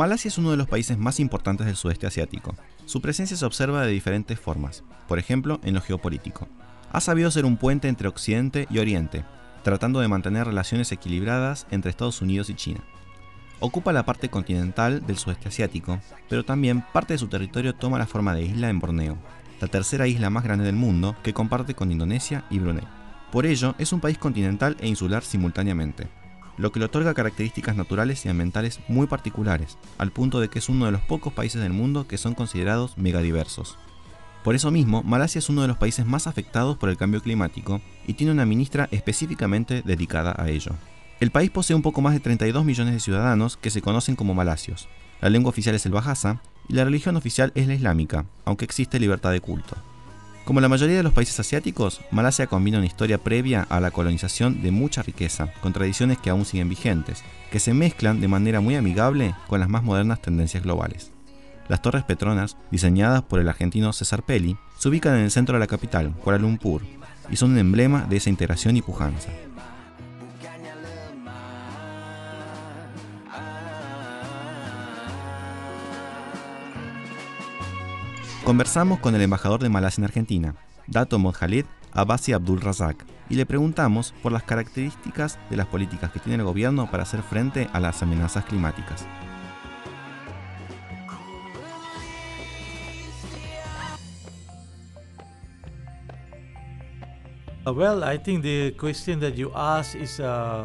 Malasia es uno de los países más importantes del sudeste asiático. Su presencia se observa de diferentes formas, por ejemplo, en lo geopolítico. Ha sabido ser un puente entre Occidente y Oriente, tratando de mantener relaciones equilibradas entre Estados Unidos y China. Ocupa la parte continental del sudeste asiático, pero también parte de su territorio toma la forma de isla en Borneo, la tercera isla más grande del mundo que comparte con Indonesia y Brunei. Por ello, es un país continental e insular simultáneamente, lo que le otorga características naturales y ambientales muy particulares, al punto de que es uno de los pocos países del mundo que son considerados megadiversos. Por eso mismo, Malasia es uno de los países más afectados por el cambio climático y tiene una ministra específicamente dedicada a ello. El país posee un poco más de 32 millones de ciudadanos que se conocen como malasios. La lengua oficial es el Bahasa y la religión oficial es la islámica, aunque existe libertad de culto. Como la mayoría de los países asiáticos, Malasia combina una historia previa a la colonización de mucha riqueza, con tradiciones que aún siguen vigentes, que se mezclan de manera muy amigable con las más modernas tendencias globales. Las Torres Petronas, diseñadas por el argentino César Pelli, se ubican en el centro de la capital, Kuala Lumpur, y son un emblema de esa integración y pujanza. Conversamos con el embajador de Malasia en Argentina, Dato Modjalid Abasi Abdul Razak, y le preguntamos por las características de las políticas que tiene el gobierno para hacer frente a las amenazas climáticas. Well, I think the question that you ask is uh,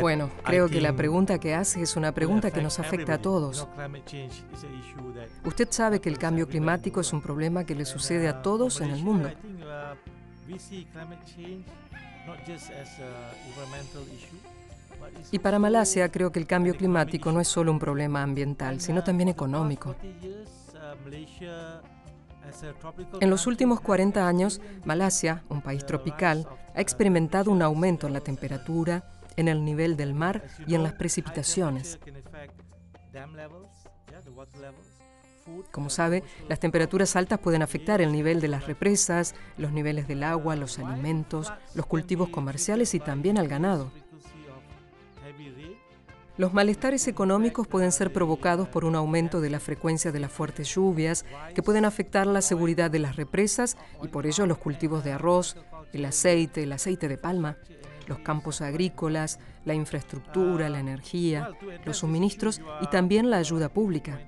bueno, creo que la pregunta que hace es una pregunta que nos afecta a todos. Usted sabe que el cambio climático es un problema que le sucede a todos en el mundo. Y para Malasia creo que el cambio climático no es solo un problema ambiental, sino también económico. En los últimos 40 años, Malasia, un país tropical, ha experimentado un aumento en la temperatura, en el nivel del mar y en las precipitaciones. Como sabe, las temperaturas altas pueden afectar el nivel de las represas, los niveles del agua, los alimentos, los cultivos comerciales y también al ganado. Los malestares económicos pueden ser provocados por un aumento de la frecuencia de las fuertes lluvias, que pueden afectar la seguridad de las represas y por ello los cultivos de arroz, el aceite, el aceite de palma los campos agrícolas, la infraestructura, la energía, los suministros y también la ayuda pública.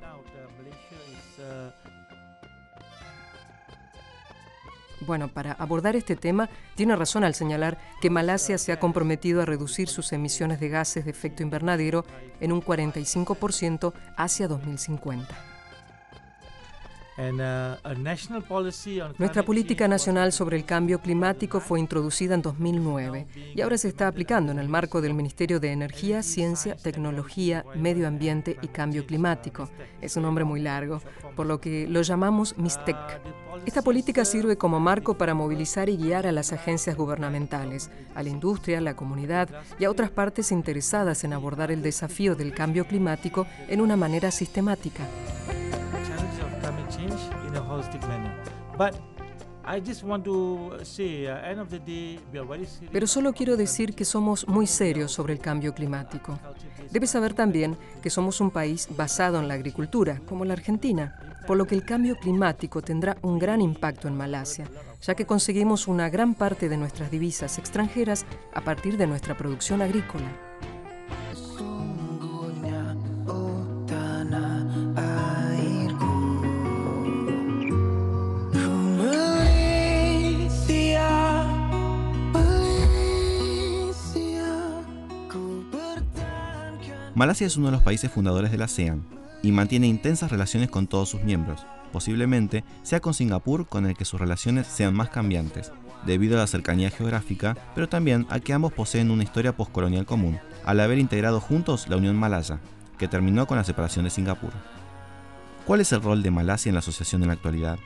Bueno, para abordar este tema, tiene razón al señalar que Malasia se ha comprometido a reducir sus emisiones de gases de efecto invernadero en un 45% hacia 2050. Uh, Nuestra política nacional sobre el cambio climático fue introducida en 2009 y ahora se está aplicando en el marco del Ministerio de Energía, Ciencia, Tecnología, Medio Ambiente y Cambio Climático. Es un nombre muy largo, por lo que lo llamamos MISTEC. Esta política sirve como marco para movilizar y guiar a las agencias gubernamentales, a la industria, a la comunidad y a otras partes interesadas en abordar el desafío del cambio climático en una manera sistemática. Pero solo quiero decir que somos muy serios sobre el cambio climático. Debes saber también que somos un país basado en la agricultura, como la Argentina, por lo que el cambio climático tendrá un gran impacto en Malasia, ya que conseguimos una gran parte de nuestras divisas extranjeras a partir de nuestra producción agrícola. Malasia es uno de los países fundadores de la ASEAN y mantiene intensas relaciones con todos sus miembros. Posiblemente sea con Singapur con el que sus relaciones sean más cambiantes, debido a la cercanía geográfica, pero también a que ambos poseen una historia postcolonial común, al haber integrado juntos la Unión Malaya, que terminó con la separación de Singapur. ¿Cuál es el rol de Malasia en la asociación en la actualidad?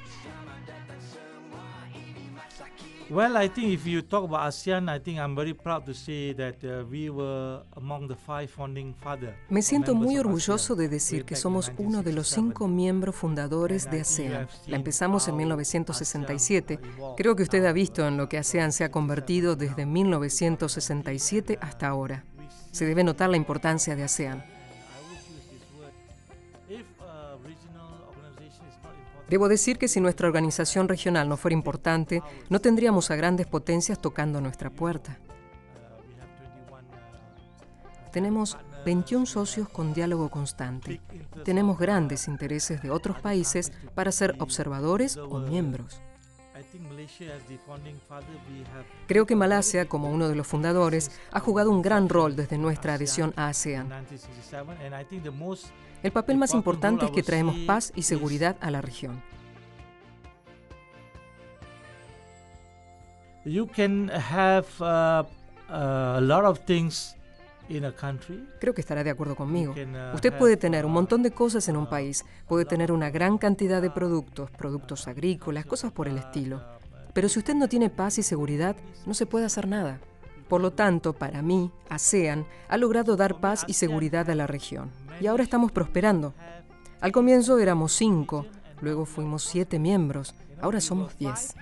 Well, I think if you talk about ASEAN, I think I'm very proud to say that uh, we were among the five founding fathers. Me siento muy orgulloso de decir que somos uno de los cinco miembros fundadores de ASEAN. La empezamos en 1967. Creo que usted ha visto en lo que ASEAN se ha convertido desde 1967 hasta ahora. Se debe notar la importancia de ASEAN. Debo decir que si nuestra organización regional no fuera importante, no tendríamos a grandes potencias tocando nuestra puerta. Tenemos 21 socios con diálogo constante. Tenemos grandes intereses de otros países para ser observadores o miembros. Creo que Malasia, como uno de los fundadores, ha jugado un gran rol desde nuestra adhesión a ASEAN. El papel más importante es que traemos paz y seguridad a la región. You can have uh, a lot of things Creo que estará de acuerdo conmigo. Uh, Usted puede tener un montón de cosas en un país, puede tener una gran cantidad de productos, productos agrícolas, cosas por el estilo. Pero si usted no tiene paz y seguridad, no se puede hacer nada. Por lo tanto, para mí, ASEAN ha logrado dar paz y seguridad a la región. Y ahora estamos prosperando. Al comienzo éramos cinco, luego fuimos siete miembros, ahora somos diez.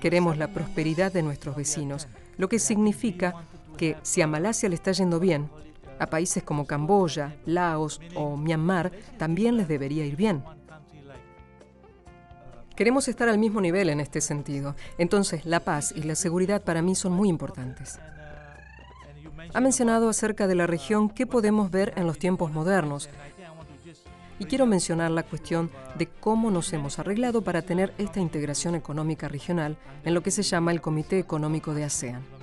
Queremos la prosperidad de nuestros vecinos, lo que significa que si a Malasia le está yendo bien, a países como Camboya, Laos o Myanmar también les debería ir bien. Queremos estar al mismo nivel en este sentido. Entonces, la paz y la seguridad para mí son muy importantes. Ha mencionado acerca de la región qué podemos ver en los tiempos modernos. Y quiero mencionar la cuestión de cómo nos hemos arreglado para tener esta integración económica regional en lo que se llama el Comité Económico de ASEAN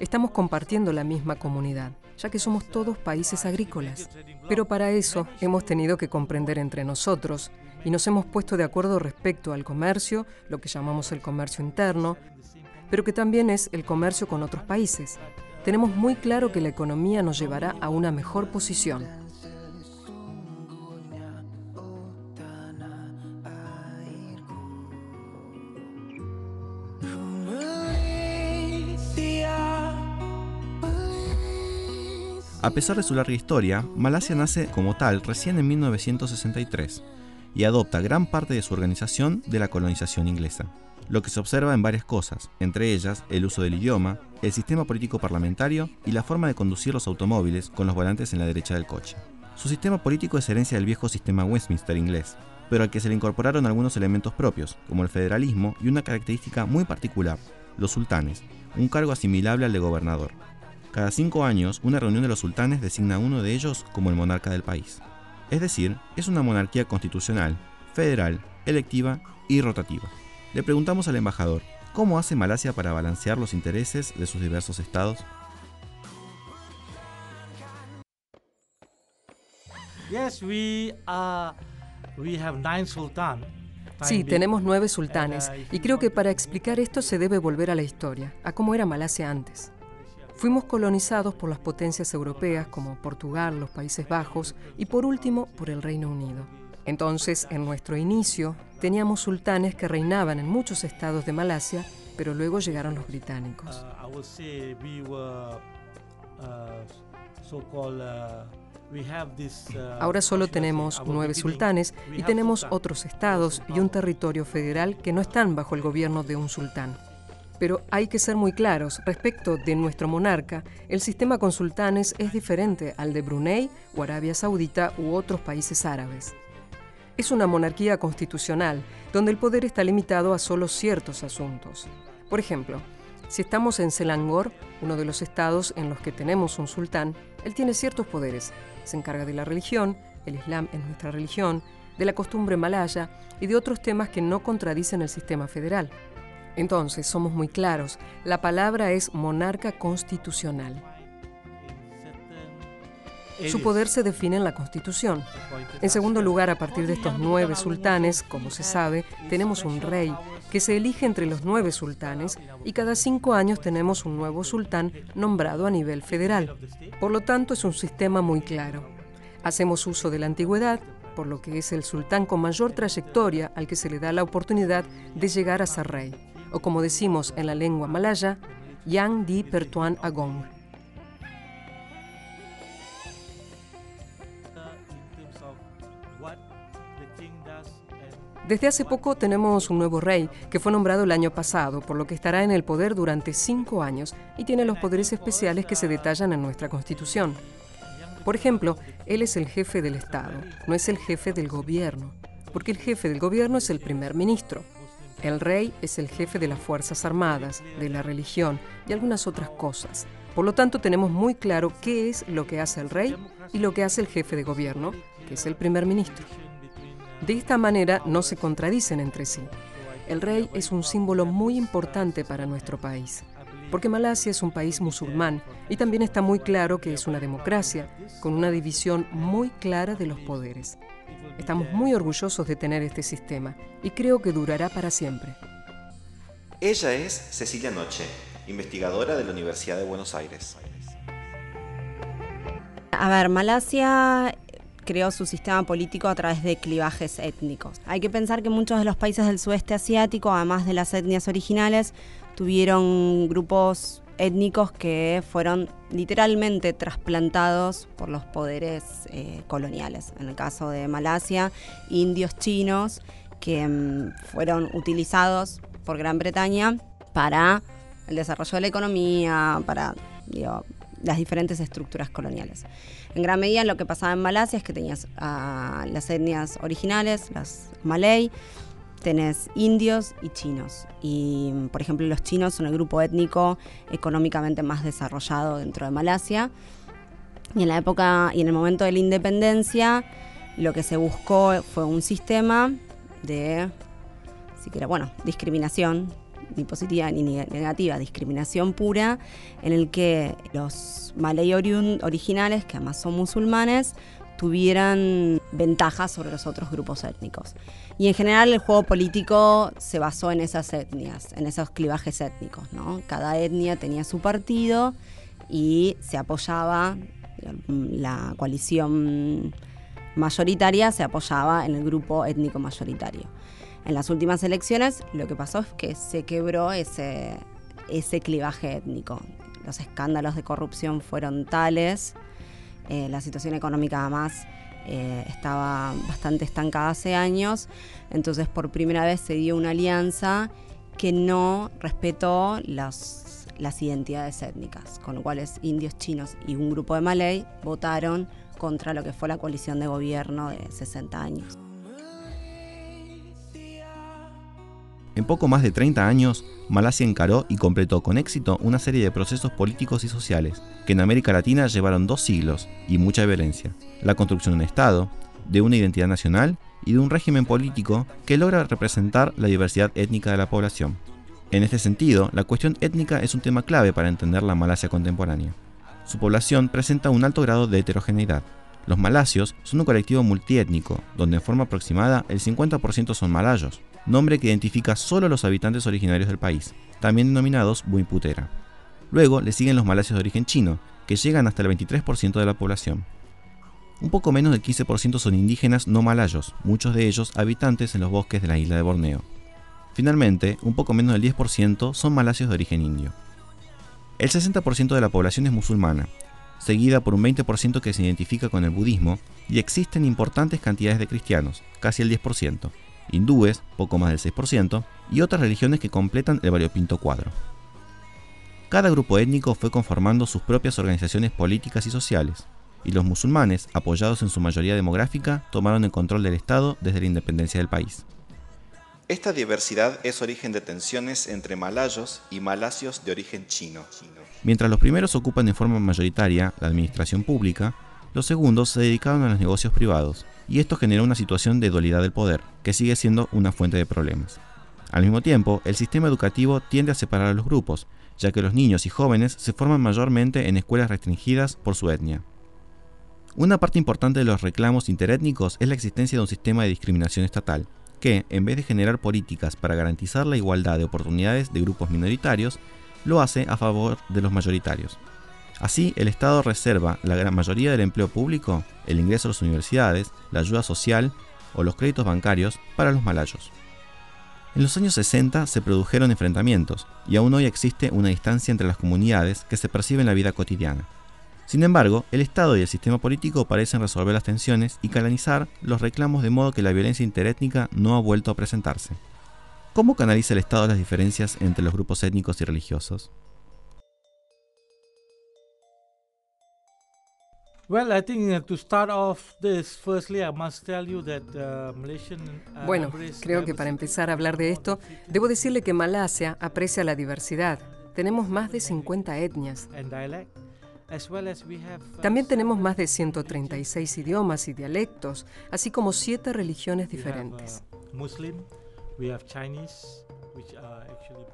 estamos compartiendo la misma comunidad, ya que somos todos países agrícolas. Pero para eso hemos tenido que comprender entre nosotros y nos hemos puesto de acuerdo respecto al comercio, lo que llamamos el comercio interno, pero que también es el comercio con otros países. Tenemos muy claro que la economía nos llevará a una mejor posición. A pesar de su larga historia, Malasia nace como tal recién en 1963 y adopta gran parte de su organización de la colonización inglesa, lo que se observa en varias cosas, entre ellas el uso del idioma, el sistema político parlamentario y la forma de conducir los automóviles con los volantes en la derecha del coche. Su sistema político es herencia del viejo sistema Westminster inglés, pero al que se le incorporaron algunos elementos propios, como el federalismo y una característica muy particular, los sultanes, un cargo asimilable al de gobernador. Cada cinco años, una reunión de los sultanes designa a uno de ellos como el monarca del país. Es decir, es una monarquía constitucional, federal, electiva y rotativa. Le preguntamos al embajador, ¿cómo hace Malasia para balancear los intereses de sus diversos estados? Sí, tenemos nueve sultanes, y creo que para explicar esto se debe volver a la historia, a cómo era Malasia antes. Fuimos colonizados por las potencias europeas como Portugal, los Países Bajos y por último por el Reino Unido. Entonces, en nuestro inicio, teníamos sultanes que reinaban en muchos estados de Malasia, pero luego llegaron los británicos. Ahora solo tenemos nueve sultanes y tenemos otros estados y un territorio federal que no están bajo el gobierno de un sultán. Pero hay que ser muy claros, respecto de nuestro monarca, el sistema con sultanes es diferente al de Brunei o Arabia Saudita u otros países árabes. Es una monarquía constitucional, donde el poder está limitado a solo ciertos asuntos. Por ejemplo, si estamos en Selangor, uno de los estados en los que tenemos un sultán, él tiene ciertos poderes. Se encarga de la religión, el Islam es nuestra religión, de la costumbre malaya y de otros temas que no contradicen el sistema federal. Entonces, somos muy claros, la palabra es monarca constitucional. Su poder se define en la Constitución. En segundo lugar, a partir de estos nueve sultanes, como se sabe, tenemos un rey que se elige entre los nueve sultanes y cada cinco años tenemos un nuevo sultán nombrado a nivel federal. Por lo tanto, es un sistema muy claro. Hacemos uso de la antigüedad, por lo que es el sultán con mayor trayectoria al que se le da la oportunidad de llegar a ser rey o como decimos en la lengua malaya, Yang Di Pertuan Agong. Desde hace poco tenemos un nuevo rey que fue nombrado el año pasado, por lo que estará en el poder durante cinco años y tiene los poderes especiales que se detallan en nuestra constitución. Por ejemplo, él es el jefe del Estado, no es el jefe del gobierno. porque el jefe del gobierno es el primer ministro. El rey es el jefe de las Fuerzas Armadas, de la religión y algunas otras cosas. Por lo tanto, tenemos muy claro qué es lo que hace el rey y lo que hace el jefe de gobierno, que es el primer ministro. De esta manera no se contradicen entre sí. El rey es un símbolo muy importante para nuestro país, porque Malasia es un país musulmán y también está muy claro que es una democracia, con una división muy clara de los poderes. Estamos muy orgullosos de tener este sistema y creo que durará para siempre. Ella es Cecilia Noche, investigadora de la Universidad de Buenos Aires. A ver, Malasia creó su sistema político a través de clivajes étnicos. Hay que pensar que muchos de los países del sudeste asiático, además de las etnias originales, tuvieron grupos étnicos que fueron literalmente trasplantados por los poderes eh, coloniales. En el caso de Malasia, indios chinos que mm, fueron utilizados por Gran Bretaña para el desarrollo de la economía, para las diferentes estructuras coloniales. En gran medida lo que pasaba en Malasia es que tenías a las etnias originales, las malay, tenés indios y chinos. Y, por ejemplo, los chinos son el grupo étnico económicamente más desarrollado dentro de Malasia. Y en la época y en el momento de la independencia, lo que se buscó fue un sistema de, bueno, discriminación, ni positiva ni negativa, discriminación pura, en el que los malay originales, que además son musulmanes, tuvieran ventajas sobre los otros grupos étnicos. Y en general el juego político se basó en esas etnias, en esos clivajes étnicos. ¿no? Cada etnia tenía su partido y se apoyaba, la coalición mayoritaria se apoyaba en el grupo étnico mayoritario. En las últimas elecciones lo que pasó es que se quebró ese, ese clivaje étnico. Los escándalos de corrupción fueron tales, eh, la situación económica además eh, estaba bastante estancada hace años, entonces por primera vez se dio una alianza que no respetó las, identidades étnicas, con lo cual indios, chinos y un grupo de malay votaron contra lo que fue la coalición de gobierno de 60 años. En poco más de 30 años, Malasia encaró y completó con éxito una serie de procesos políticos y sociales que en América Latina llevaron dos siglos y mucha violencia. La construcción de un Estado, de una identidad nacional y de un régimen político que logra representar la diversidad étnica de la población. En este sentido, la cuestión étnica es un tema clave para entender la Malasia contemporánea. Su población presenta un alto grado de heterogeneidad. Los malasios son un colectivo multiétnico, donde en forma aproximada el 50% son malayos, nombre que identifica solo a los habitantes originarios del país, también denominados Buiputera. Luego le siguen los malasios de origen chino, que llegan hasta el 23% de la población. Un poco menos del 15% son indígenas no malayos, muchos de ellos habitantes en los bosques de la isla de Borneo. Finalmente, un poco menos del 10% son malasios de origen indio. El 60% de la población es musulmana, seguida por un 20% que se identifica con el budismo, y existen importantes cantidades de cristianos, casi el 10% hindúes, poco más del 6%, y otras religiones que completan el variopinto cuadro. Cada grupo étnico fue conformando sus propias organizaciones políticas y sociales, y los musulmanes, apoyados en su mayoría demográfica, tomaron el control del Estado desde la independencia del país. Esta diversidad es origen de tensiones entre malayos y malasios de origen chino. Mientras los primeros ocupan en forma mayoritaria la administración pública, los segundos se dedicaron a los negocios privados, y esto generó una situación de dualidad del poder, que sigue siendo una fuente de problemas. Al mismo tiempo, el sistema educativo tiende a separar a los grupos, ya que los niños y jóvenes se forman mayormente en escuelas restringidas por su etnia. Una parte importante de los reclamos interétnicos es la existencia de un sistema de discriminación estatal, que, en vez de generar políticas para garantizar la igualdad de oportunidades de grupos minoritarios, lo hace a favor de los mayoritarios. Así, el Estado reserva la gran mayoría del empleo público, el ingreso a las universidades, la ayuda social o los créditos bancarios para los malayos. En los años 60 se produjeron enfrentamientos y aún hoy existe una distancia entre las comunidades que se percibe en la vida cotidiana. Sin embargo, el Estado y el sistema político parecen resolver las tensiones y canalizar los reclamos de modo que la violencia interétnica no ha vuelto a presentarse. ¿Cómo canaliza el Estado las diferencias entre los grupos étnicos y religiosos? Bueno, creo que para empezar a hablar de esto, debo decirle que Malasia aprecia la diversidad. Tenemos más de 50 etnias. También tenemos más de 136 idiomas y dialectos, así como siete religiones diferentes.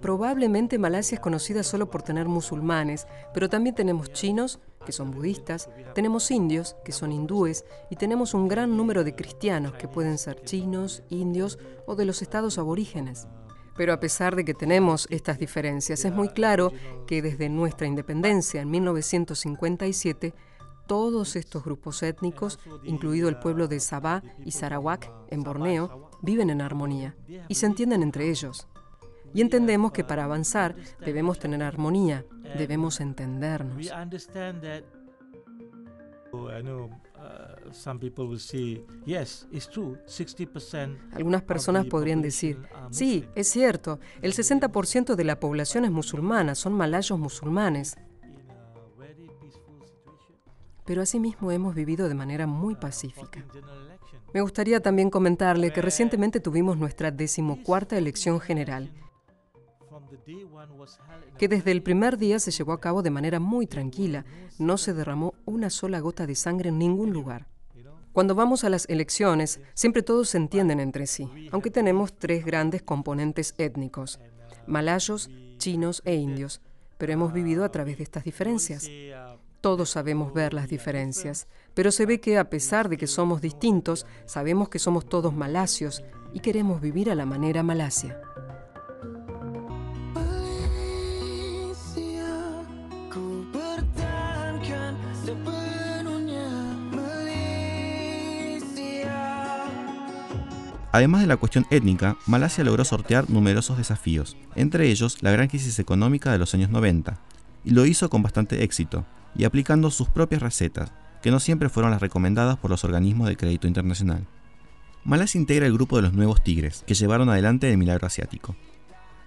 Probablemente Malasia es conocida solo por tener musulmanes, pero también tenemos chinos, que son budistas, tenemos indios, que son hindúes, y tenemos un gran número de cristianos, que pueden ser chinos, indios o de los estados aborígenes. Pero a pesar de que tenemos estas diferencias, es muy claro que desde nuestra independencia en 1957, todos estos grupos étnicos, incluido el pueblo de Sabah y Sarawak en Borneo, viven en armonía y se entienden entre ellos. Y entendemos que para avanzar debemos tener armonía, debemos entendernos. Algunas personas podrían decir, sí, es cierto, el 60% de la población es musulmana, son malayos musulmanes. Pero asimismo hemos vivido de manera muy pacífica. Me gustaría también comentarle que recientemente tuvimos nuestra decimocuarta elección general que desde el primer día se llevó a cabo de manera muy tranquila. No se derramó una sola gota de sangre en ningún lugar. Cuando vamos a las elecciones, siempre todos se entienden entre sí, aunque tenemos tres grandes componentes étnicos, malayos, chinos e indios, pero hemos vivido a través de estas diferencias. Todos sabemos ver las diferencias, pero se ve que a pesar de que somos distintos, sabemos que somos todos malasios y queremos vivir a la manera malasia. Además de la cuestión étnica, Malasia logró sortear numerosos desafíos, entre ellos la gran crisis económica de los años 90, y lo hizo con bastante éxito, y aplicando sus propias recetas, que no siempre fueron las recomendadas por los organismos de crédito internacional. Malasia integra el grupo de los nuevos tigres, que llevaron adelante el milagro asiático,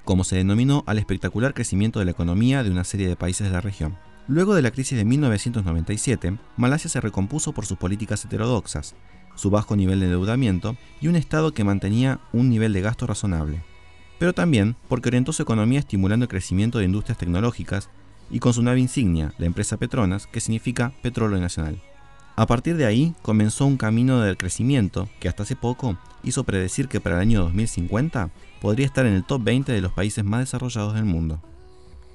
como se denominó al espectacular crecimiento de la economía de una serie de países de la región. Luego de la crisis de 1997, Malasia se recompuso por sus políticas heterodoxas, su bajo nivel de endeudamiento y un Estado que mantenía un nivel de gasto razonable. Pero también porque orientó su economía estimulando el crecimiento de industrias tecnológicas y con su nave insignia, la empresa Petronas, que significa Petróleo Nacional. A partir de ahí comenzó un camino de crecimiento que hasta hace poco hizo predecir que para el año 2050 podría estar en el top 20 de los países más desarrollados del mundo.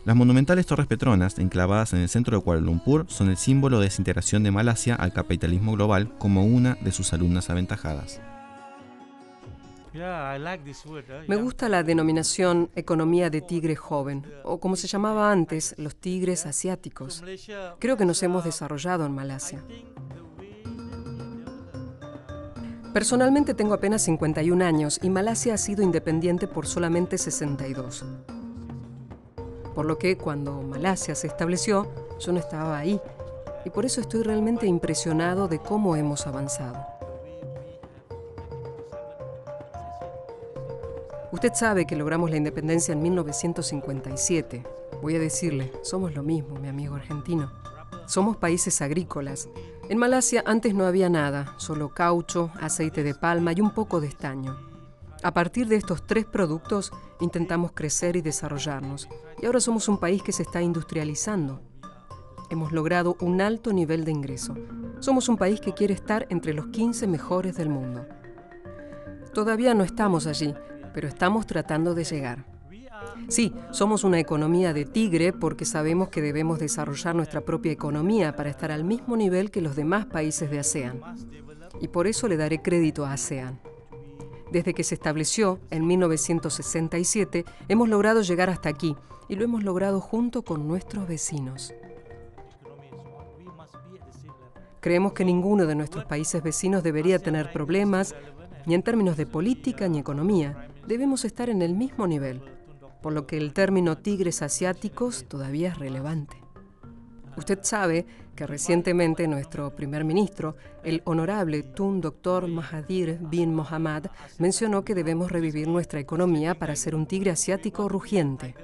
Las monumentales torres Petronas, enclavadas en el centro de Kuala Lumpur, son el símbolo de desintegración de Malasia al capitalismo global como una de sus alumnas aventajadas. Me gusta la denominación economía de tigre joven, o como se llamaba antes, los tigres asiáticos. Creo que nos hemos desarrollado en Malasia. Personalmente tengo apenas 51 años y Malasia ha sido independiente por solamente 62 por lo que cuando Malasia se estableció, yo no estaba ahí, y por eso estoy realmente impresionado de cómo hemos avanzado. Usted sabe que logramos la independencia en 1957. Voy a decirle, somos lo mismo, mi amigo argentino. Somos países agrícolas. En Malasia antes no había nada, solo caucho, aceite de palma y un poco de estaño. A partir de estos tres productos intentamos crecer y desarrollarnos. Y ahora somos un país que se está industrializando. Hemos logrado un alto nivel de ingreso. Somos un país que quiere estar entre los 15 mejores del mundo. Todavía no estamos allí, pero estamos tratando de llegar. Sí, somos una economía de tigre porque sabemos que debemos desarrollar nuestra propia economía para estar al mismo nivel que los demás países de ASEAN. Y por eso le daré crédito a ASEAN. Desde que se estableció en 1967, hemos logrado llegar hasta aquí y lo hemos logrado junto con nuestros vecinos. Creemos que ninguno de nuestros países vecinos debería tener problemas, ni en términos de política ni economía. Debemos estar en el mismo nivel, por lo que el término tigres asiáticos todavía es relevante. Usted sabe que recientemente nuestro primer ministro, el honorable Tun Dr. Mahathir bin Mohamad, mencionó que debemos revivir nuestra economía para ser un tigre asiático rugiente.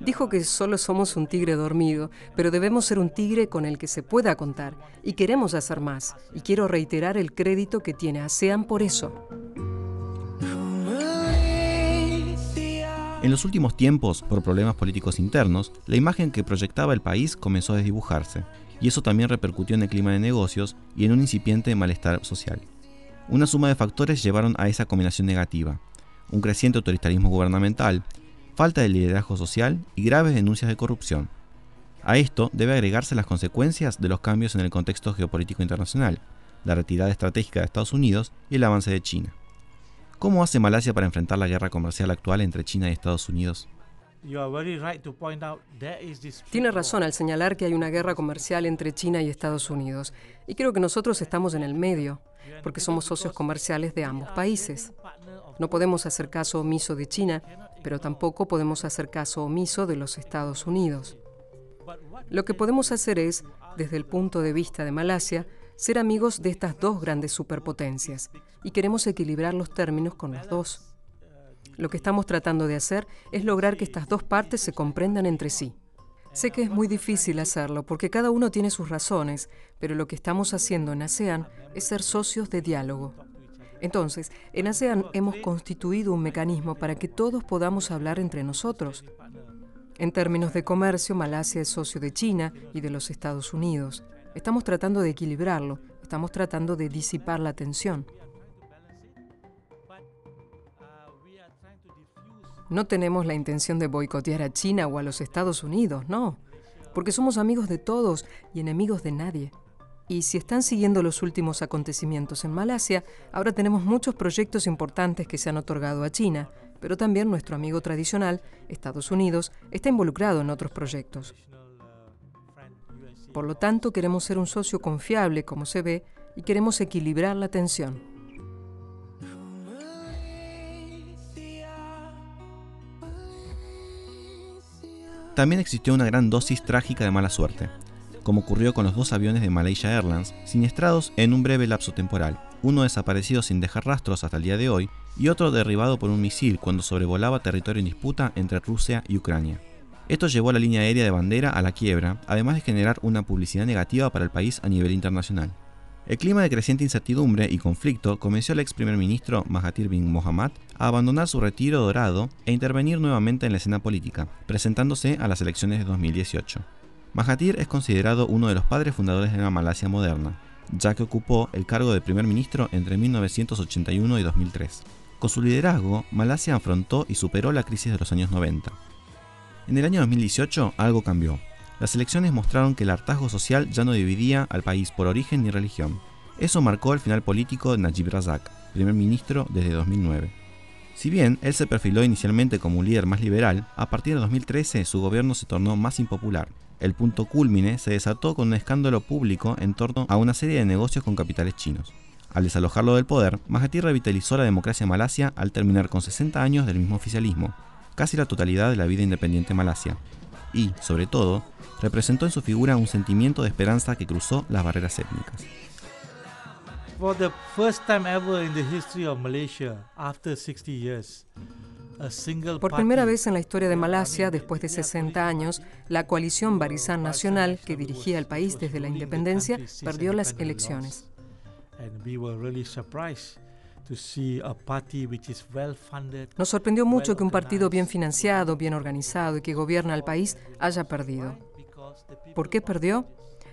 Dijo que solo somos un tigre dormido, pero debemos ser un tigre con el que se pueda contar. Y queremos hacer más. Y quiero reiterar el crédito que tiene ASEAN por eso. En los últimos tiempos, por problemas políticos internos, la imagen que proyectaba el país comenzó a desdibujarse, y eso también repercutió en el clima de negocios y en un incipiente malestar social. Una suma de factores llevaron a esa combinación negativa, un creciente autoritarismo gubernamental, falta de liderazgo social y graves denuncias de corrupción. A esto debe agregarse las consecuencias de los cambios en el contexto geopolítico internacional, la retirada estratégica de Estados Unidos y el avance de China. ¿Cómo hace Malasia para enfrentar la guerra comercial actual entre China y Estados Unidos? Tiene razón al señalar que hay una guerra comercial entre China y Estados Unidos. Y creo que nosotros estamos en el medio, porque somos socios comerciales de ambos países. No podemos hacer caso omiso de China, pero tampoco podemos hacer caso omiso de los Estados Unidos. Lo que podemos hacer es, desde el punto de vista de Malasia, ser amigos de estas dos grandes superpotencias y queremos equilibrar los términos con las dos. Lo que estamos tratando de hacer es lograr que estas dos partes se comprendan entre sí. Sé que es muy difícil hacerlo porque cada uno tiene sus razones, pero lo que estamos haciendo en ASEAN es ser socios de diálogo. Entonces, en ASEAN hemos constituido un mecanismo para que todos podamos hablar entre nosotros. En términos de comercio, Malasia es socio de China y de los Estados Unidos. Estamos tratando de equilibrarlo, estamos tratando de disipar la tensión. No tenemos la intención de boicotear a China o a los Estados Unidos, no, porque somos amigos de todos y enemigos de nadie. Y si están siguiendo los últimos acontecimientos en Malasia, ahora tenemos muchos proyectos importantes que se han otorgado a China, pero también nuestro amigo tradicional, Estados Unidos, está involucrado en otros proyectos. Por lo tanto, queremos ser un socio confiable, como se ve, y queremos equilibrar la tensión. También existió una gran dosis trágica de mala suerte, como ocurrió con los dos aviones de Malaysia Airlines, siniestrados en un breve lapso temporal, uno desaparecido sin dejar rastros hasta el día de hoy y otro derribado por un misil cuando sobrevolaba territorio en disputa entre Rusia y Ucrania. Esto llevó a la línea aérea de bandera a la quiebra, además de generar una publicidad negativa para el país a nivel internacional. El clima de creciente incertidumbre y conflicto convenció al ex primer ministro Mahathir bin Mohamad a abandonar su retiro dorado e intervenir nuevamente en la escena política, presentándose a las elecciones de 2018. Mahathir es considerado uno de los padres fundadores de la Malasia moderna, ya que ocupó el cargo de primer ministro entre 1981 y 2003. Con su liderazgo, Malasia afrontó y superó la crisis de los años 90. En el año 2018 algo cambió. Las elecciones mostraron que el hartazgo social ya no dividía al país por origen ni religión. Eso marcó el final político de Najib Razak, primer ministro desde 2009. Si bien él se perfiló inicialmente como un líder más liberal, a partir de 2013 su gobierno se tornó más impopular. El punto culmine se desató con un escándalo público en torno a una serie de negocios con capitales chinos. Al desalojarlo del poder, Mahathir revitalizó la democracia malasia al terminar con 60 años del mismo oficialismo, casi la totalidad de la vida independiente malasia, y, sobre todo, representó en su figura un sentimiento de esperanza que cruzó las barreras étnicas. Por primera vez en la historia de Malasia, después de 60 años, la coalición Barisan Nacional, que dirigía el país desde la independencia, perdió las elecciones. Nos sorprendió mucho que un partido bien financiado, bien organizado y que gobierna el país haya perdido. ¿Por qué perdió?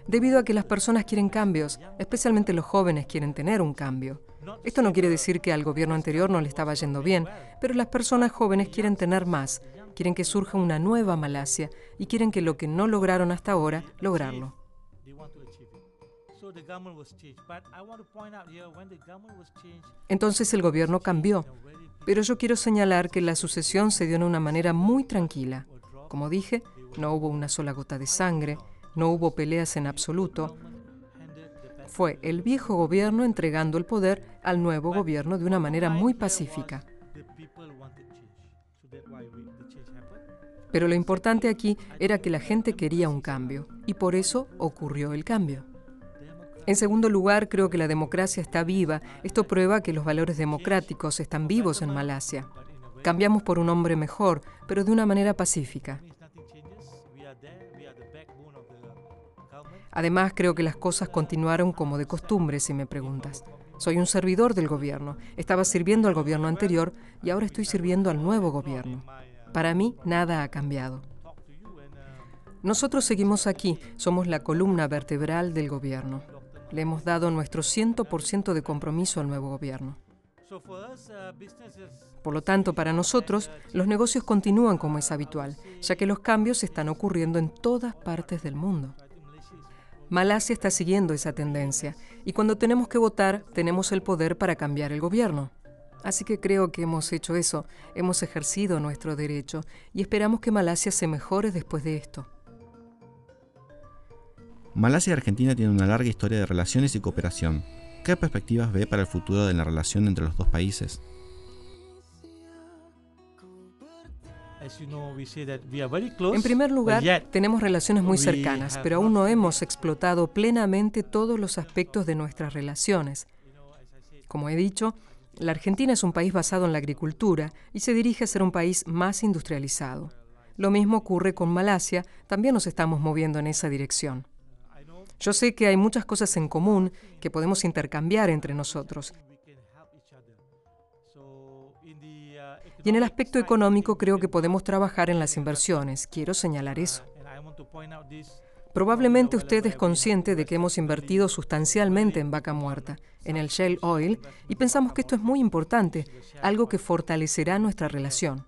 Debido a que las personas quieren cambios, especialmente los jóvenes quieren tener un cambio. Esto no quiere decir que al gobierno anterior no le estaba yendo bien, pero las personas jóvenes quieren tener más, quieren que surja una nueva Malasia y quieren que lo que no lograron hasta ahora, lograrlo. Entonces el gobierno cambió, pero yo quiero señalar que la sucesión se dio de una manera muy tranquila. Como dije, no hubo una sola gota de sangre, no hubo peleas en absoluto. Fue el viejo gobierno entregando el poder al nuevo gobierno de una manera muy pacífica. Pero lo importante aquí era que la gente quería un cambio y por eso ocurrió el cambio. En segundo lugar, creo que la democracia está viva. Esto prueba que los valores democráticos están vivos en Malasia. Cambiamos por un hombre mejor, pero de una manera pacífica. Además, creo que las cosas continuaron como de costumbre, si me preguntas. Soy un servidor del gobierno. Estaba sirviendo al gobierno anterior y ahora estoy sirviendo al nuevo gobierno. Para mí, nada ha cambiado. Nosotros seguimos aquí, somos la columna vertebral del gobierno. Le hemos dado nuestro 100% de compromiso al nuevo gobierno. Por lo tanto, para nosotros, los negocios continúan como es habitual, ya que los cambios están ocurriendo en todas partes del mundo. Malasia está siguiendo esa tendencia y cuando tenemos que votar tenemos el poder para cambiar el gobierno. Así que creo que hemos hecho eso, hemos ejercido nuestro derecho y esperamos que Malasia se mejore después de esto. Malasia y Argentina tienen una larga historia de relaciones y cooperación. ¿Qué perspectivas ve para el futuro de la relación entre los dos países? En primer lugar, tenemos relaciones muy cercanas, pero aún no hemos explotado plenamente todos los aspectos de nuestras relaciones. Como he dicho, la Argentina es un país basado en la agricultura y se dirige a ser un país más industrializado. Lo mismo ocurre con Malasia, también nos estamos moviendo en esa dirección. Yo sé que hay muchas cosas en común que podemos intercambiar entre nosotros. Y en el aspecto económico creo que podemos trabajar en las inversiones. Quiero señalar eso. Probablemente usted es consciente de que hemos invertido sustancialmente en vaca muerta, en el shale oil, y pensamos que esto es muy importante, algo que fortalecerá nuestra relación.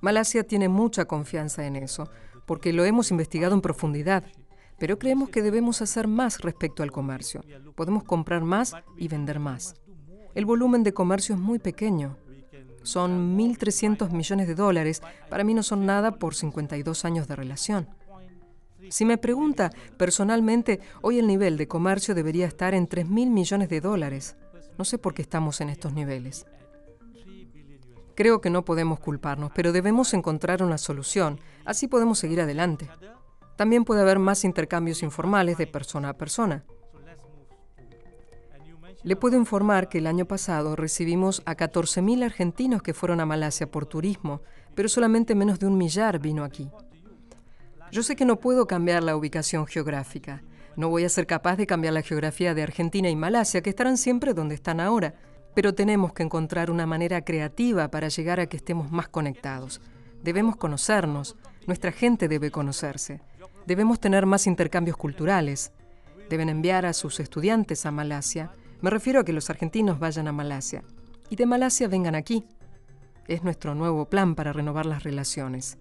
Malasia tiene mucha confianza en eso, porque lo hemos investigado en profundidad pero creemos que debemos hacer más respecto al comercio. Podemos comprar más y vender más. El volumen de comercio es muy pequeño. Son 1.300 millones de dólares. Para mí no son nada por 52 años de relación. Si me pregunta, personalmente, hoy el nivel de comercio debería estar en 3.000 millones de dólares. No sé por qué estamos en estos niveles. Creo que no podemos culparnos, pero debemos encontrar una solución. Así podemos seguir adelante. También puede haber más intercambios informales de persona a persona. Le puedo informar que el año pasado recibimos a 14.000 argentinos que fueron a Malasia por turismo, pero solamente menos de un millar vino aquí. Yo sé que no puedo cambiar la ubicación geográfica. No voy a ser capaz de cambiar la geografía de Argentina y Malasia, que estarán siempre donde están ahora, pero tenemos que encontrar una manera creativa para llegar a que estemos más conectados. Debemos conocernos, nuestra gente debe conocerse. Debemos tener más intercambios culturales. Deben enviar a sus estudiantes a Malasia. Me refiero a que los argentinos vayan a Malasia y de Malasia vengan aquí. Es nuestro nuevo plan para renovar las relaciones.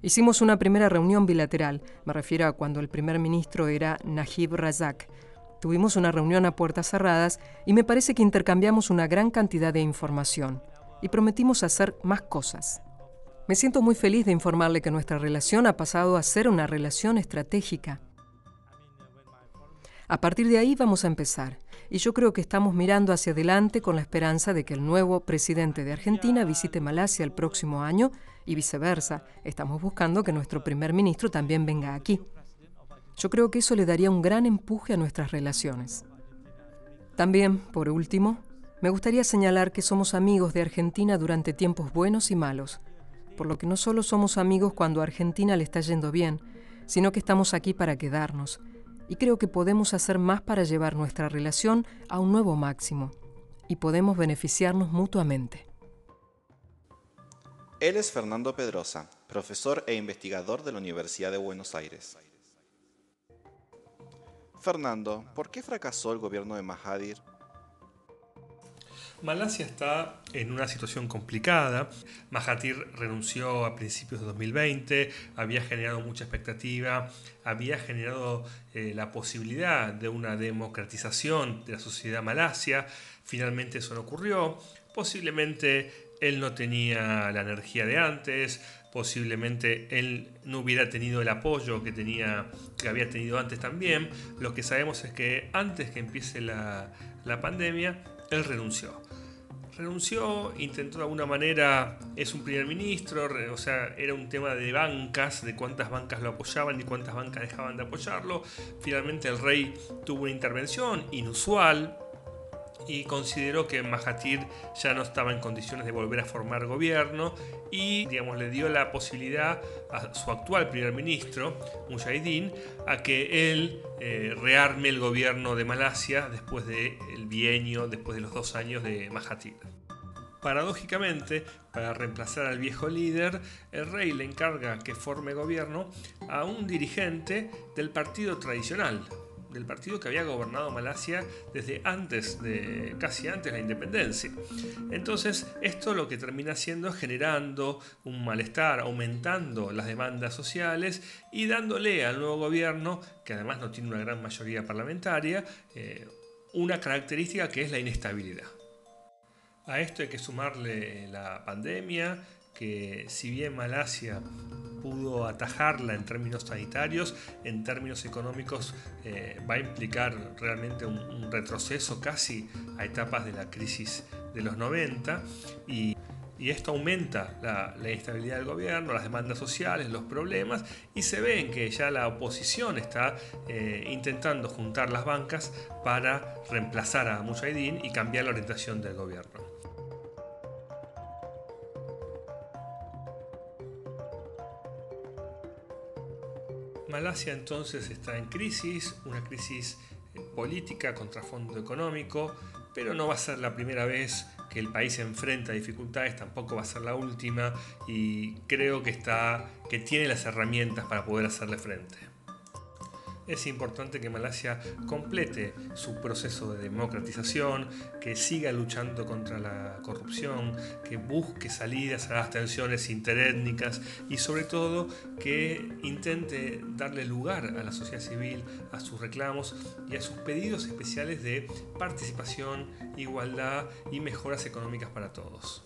Hicimos una primera reunión bilateral, me refiero a cuando el primer ministro era Najib Razak. Tuvimos una reunión a puertas cerradas y me parece que intercambiamos una gran cantidad de información y prometimos hacer más cosas. Me siento muy feliz de informarle que nuestra relación ha pasado a ser una relación estratégica. A partir de ahí vamos a empezar, y yo creo que estamos mirando hacia adelante con la esperanza de que el nuevo presidente de Argentina visite Malasia el próximo año y viceversa. Estamos buscando que nuestro primer ministro también venga aquí. Yo creo que eso le daría un gran empuje a nuestras relaciones. También, por último, me gustaría señalar que somos amigos de Argentina durante tiempos buenos y malos por lo que no solo somos amigos cuando a Argentina le está yendo bien, sino que estamos aquí para quedarnos. Y creo que podemos hacer más para llevar nuestra relación a un nuevo máximo. Y podemos beneficiarnos mutuamente. Él es Fernando Pedrosa, profesor e investigador de la Universidad de Buenos Aires. Fernando, ¿por qué fracasó el gobierno de Mahathir Malasia está en una situación complicada. Mahathir renunció a principios de 2020, había generado mucha expectativa, había generado eh, la posibilidad de una democratización de la sociedad malasia. Finalmente eso no ocurrió. Posiblemente él no tenía la energía de antes, posiblemente él no hubiera tenido el apoyo que, tenía, que había tenido antes también. Lo que sabemos es que antes que empiece la, la pandemia, él renunció renunció, intentó de alguna manera, es un primer ministro, o sea, era un tema de bancas, de cuántas bancas lo apoyaban y cuántas bancas dejaban de apoyarlo. Finalmente el rey tuvo una intervención inusual, y consideró que Mahathir ya no estaba en condiciones de volver a formar gobierno y digamos, le dio la posibilidad a su actual primer ministro, Mujahideen, a que él eh, rearme el gobierno de Malasia después del bienio, después de los dos años de Mahathir. Paradójicamente, para reemplazar al viejo líder, el rey le encarga que forme gobierno a un dirigente del partido tradicional, del partido que había gobernado Malasia desde antes de casi antes de la independencia. Entonces, esto lo que termina haciendo es generando un malestar, aumentando las demandas sociales y dándole al nuevo gobierno, que además no tiene una gran mayoría parlamentaria, eh, una característica que es la inestabilidad. A esto hay que sumarle la pandemia, que si bien Malasia pudo atajarla en términos sanitarios, en términos económicos eh, va a implicar realmente un, retroceso casi a etapas de la crisis de los 90 y, esto aumenta la, inestabilidad del gobierno, las demandas sociales, los problemas y se ve en que ya la oposición está eh, intentando juntar las bancas para reemplazar a Mujahideen y cambiar la orientación del gobierno. Malasia entonces está en crisis, una crisis eh, política contra fondo económico, pero no va a ser la primera vez que el país enfrenta dificultades, tampoco va a ser la última y creo que está que tiene las herramientas para poder hacerle frente es importante que Malasia complete su proceso de democratización, que siga luchando contra la corrupción, que busque salidas a las tensiones interétnicas y sobre todo que intente darle lugar a la sociedad civil, a sus reclamos y a sus pedidos especiales de participación, igualdad y mejoras económicas para todos.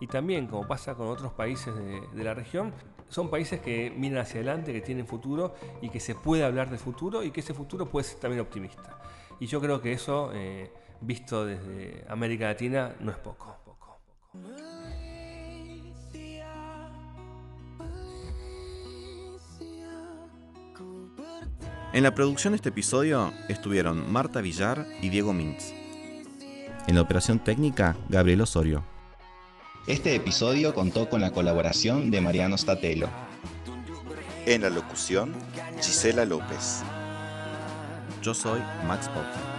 Y también, como pasa con otros países de, la región, son países que miran hacia adelante, que tienen futuro y que se puede hablar de futuro y que ese futuro puede ser también optimista. Y yo creo que eso, eh, visto desde América Latina, no es poco. En la producción de este episodio estuvieron Marta Villar y Diego Mintz. En la operación técnica, Gabriel Osorio. Este episodio contó con la colaboración de Mariano Statelo. En la locución, Gisela López. Yo soy Max Potter.